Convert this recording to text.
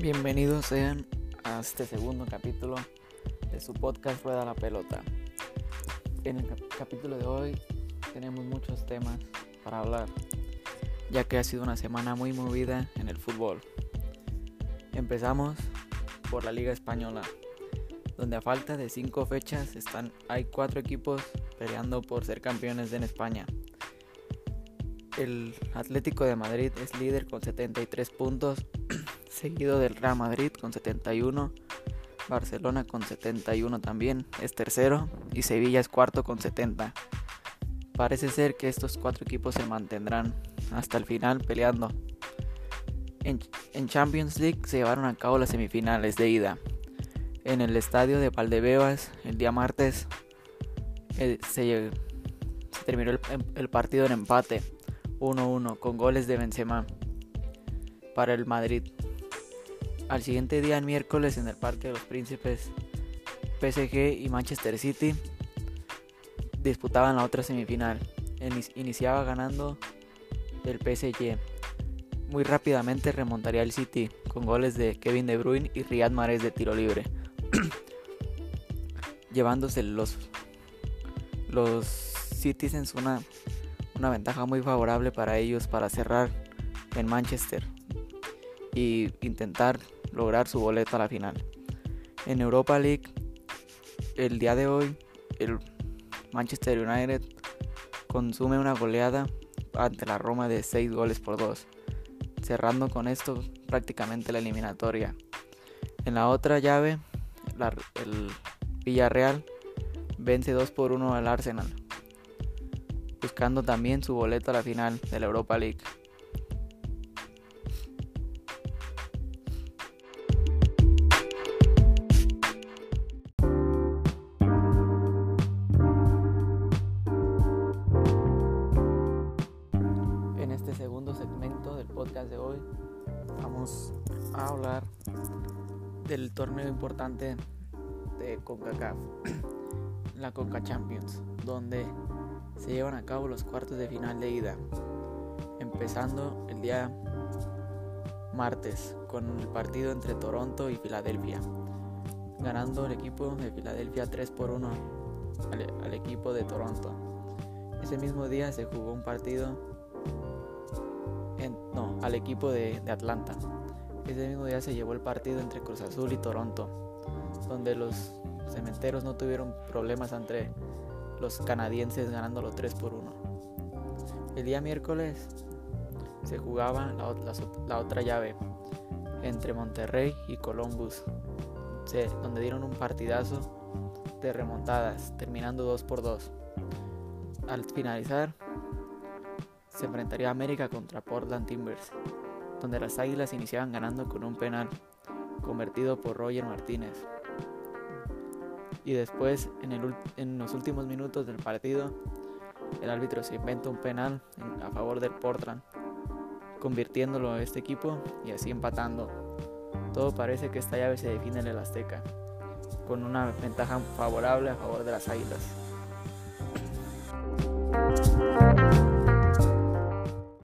Bienvenidos sean a este segundo capítulo de su podcast Rueda la Pelota. En el capítulo de hoy tenemos muchos temas para hablar, ya que ha sido una semana muy movida en el fútbol. Empezamos por la Liga Española, donde a falta de cinco fechas están, hay cuatro equipos peleando por ser campeones en España. El Atlético de Madrid es líder con 73 puntos seguido del Real Madrid con 71, Barcelona con 71 también es tercero y Sevilla es cuarto con 70. Parece ser que estos cuatro equipos se mantendrán hasta el final peleando. En, Champions League se llevaron a cabo las semifinales de ida. En el estadio de Valdebebas el día martes eh, se, terminó el, el partido en empate 1-1 con goles de Benzema para el Madrid. Al siguiente día, el miércoles, en el Parque de los Príncipes, PSG y Manchester City disputaban la otra semifinal. Iniciaba ganando el PSG. Muy rápidamente remontaría el City con goles de Kevin De Bruyne y Riyad Mahrez de tiro libre, llevándose los los Citizens una una ventaja muy favorable para ellos para cerrar en Manchester y intentar lograr su boleto a la final. En Europa League, el día de hoy, el Manchester United consume una goleada ante la Roma de 6 goles por 2, cerrando con esto prácticamente la eliminatoria. En la otra llave, el Villarreal vence 2 por 1 al Arsenal, buscando también su boleto a la final de la Europa League. Podcast de hoy vamos a hablar del torneo importante de CONCACAF, la CONCA Champions, donde se llevan a cabo los cuartos de final de ida, empezando el día martes con el partido entre Toronto y Filadelfia, ganando el equipo de Filadelfia 3 por 1 al, al equipo de Toronto. Ese mismo día se jugó un partido no, al equipo de, Atlanta. Ese mismo día se llevó el partido entre Cruz Azul y Toronto, donde los cementeros no tuvieron problemas entre los canadienses ganándolo 3 por 1. El día miércoles se jugaba la, otra llave entre Monterrey y Columbus, donde dieron un partidazo de remontadas, terminando 2 por 2. Al finalizar, se enfrentaría América contra Portland Timbers, donde las Águilas iniciaban ganando con un penal convertido por Roger Martínez. Y después, en, los últimos minutos del partido, el árbitro se inventa un penal a favor del Portland, convirtiéndolo a este equipo y así empatando. Todo parece que esta llave se define en el Azteca, con una ventaja favorable a favor de las Águilas.